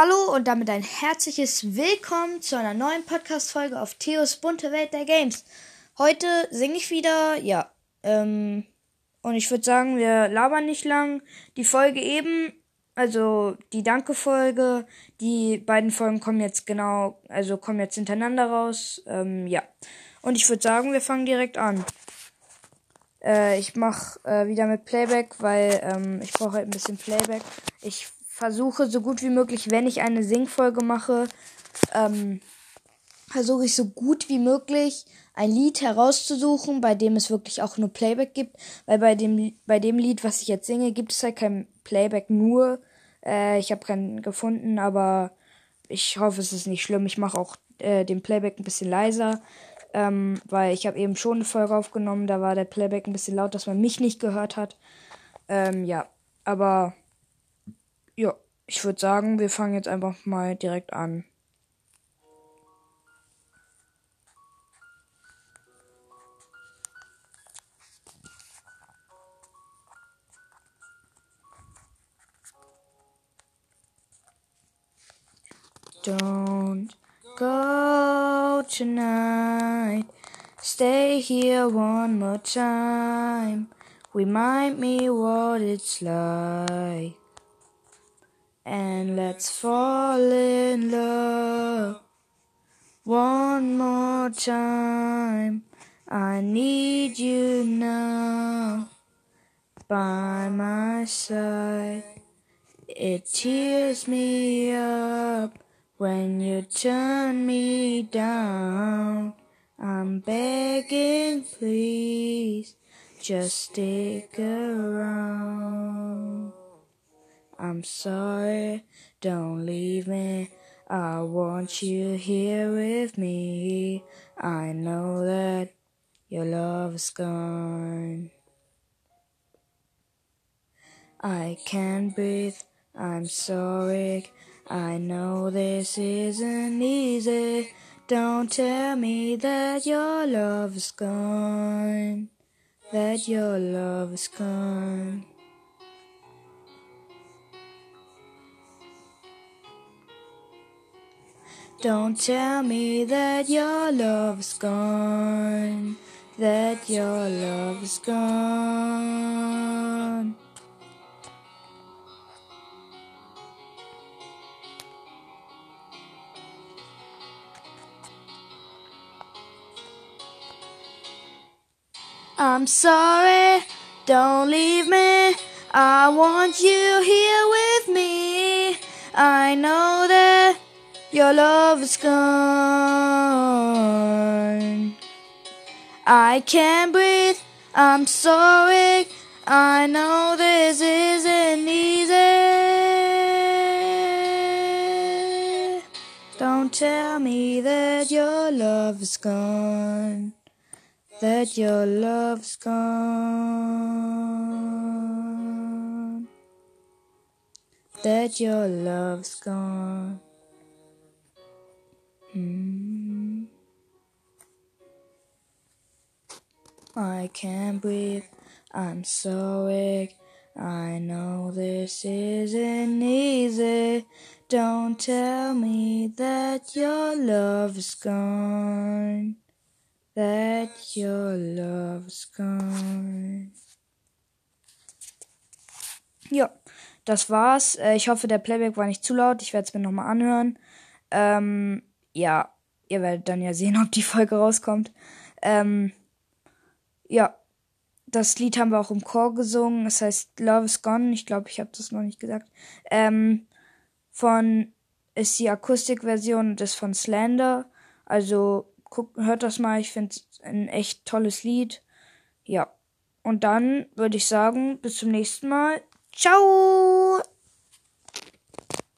Hallo und damit ein herzliches Willkommen zu einer neuen Podcast-Folge auf Theos bunte Welt der Games. Heute singe ich wieder, ja, ähm, und ich würde sagen, wir labern nicht lang. Die Folge eben, also die Danke-Folge, die beiden Folgen kommen jetzt genau, also kommen jetzt hintereinander raus, ähm, ja. Und ich würde sagen, wir fangen direkt an. Äh, ich mache äh, wieder mit Playback, weil ähm, ich brauche halt ein bisschen Playback. Ich versuche so gut wie möglich, wenn ich eine Singfolge mache, ähm, versuche ich so gut wie möglich ein Lied herauszusuchen, bei dem es wirklich auch nur Playback gibt, weil bei dem bei dem Lied, was ich jetzt singe, gibt es halt kein Playback nur. Äh, ich habe keinen gefunden, aber ich hoffe, es ist nicht schlimm. Ich mache auch äh, den Playback ein bisschen leiser, ähm, weil ich habe eben schon eine Folge aufgenommen, da war der Playback ein bisschen laut, dass man mich nicht gehört hat. Ähm, ja, aber ich würde sagen, wir fangen jetzt einfach mal direkt an. Don't go tonight. Stay here one more time. Remind me what it's like. And let's fall in love one more time. I need you now by my side. It tears me up when you turn me down. I'm begging, please, just stick around. I'm sorry, don't leave me. I want you here with me. I know that your love is gone. I can't breathe, I'm sorry. I know this isn't easy. Don't tell me that your love is gone. That your love is gone. Don't tell me that your love is gone. That your love is gone. I'm sorry, don't leave me. I want you here with me. I know that your love is gone. I can't breathe. I'm sorry. I know this isn't easy. Don't tell me that your love is gone. That your love's gone. That your love's gone. I can't breathe. I'm so weak. I know this isn't easy. Don't tell me that your love is gone. That your love is gone. Ja, das war's. Äh, Ich hoffe, der Playback war nicht zu laut. Ich werde es mir nochmal anhören. Ähm, ja, ihr werdet dann ja sehen, ob die Folge rauskommt. Ähm, ja, das Lied haben wir auch im Chor gesungen. Es heißt Love is Gone. Ich glaube, ich habe das noch nicht gesagt. Ähm, von ist die Akustikversion und ist von Slander. Also guckt, hört das mal. Ich finde es ein echt tolles Lied. Ja. Und dann würde ich sagen, bis zum nächsten Mal. Ciao!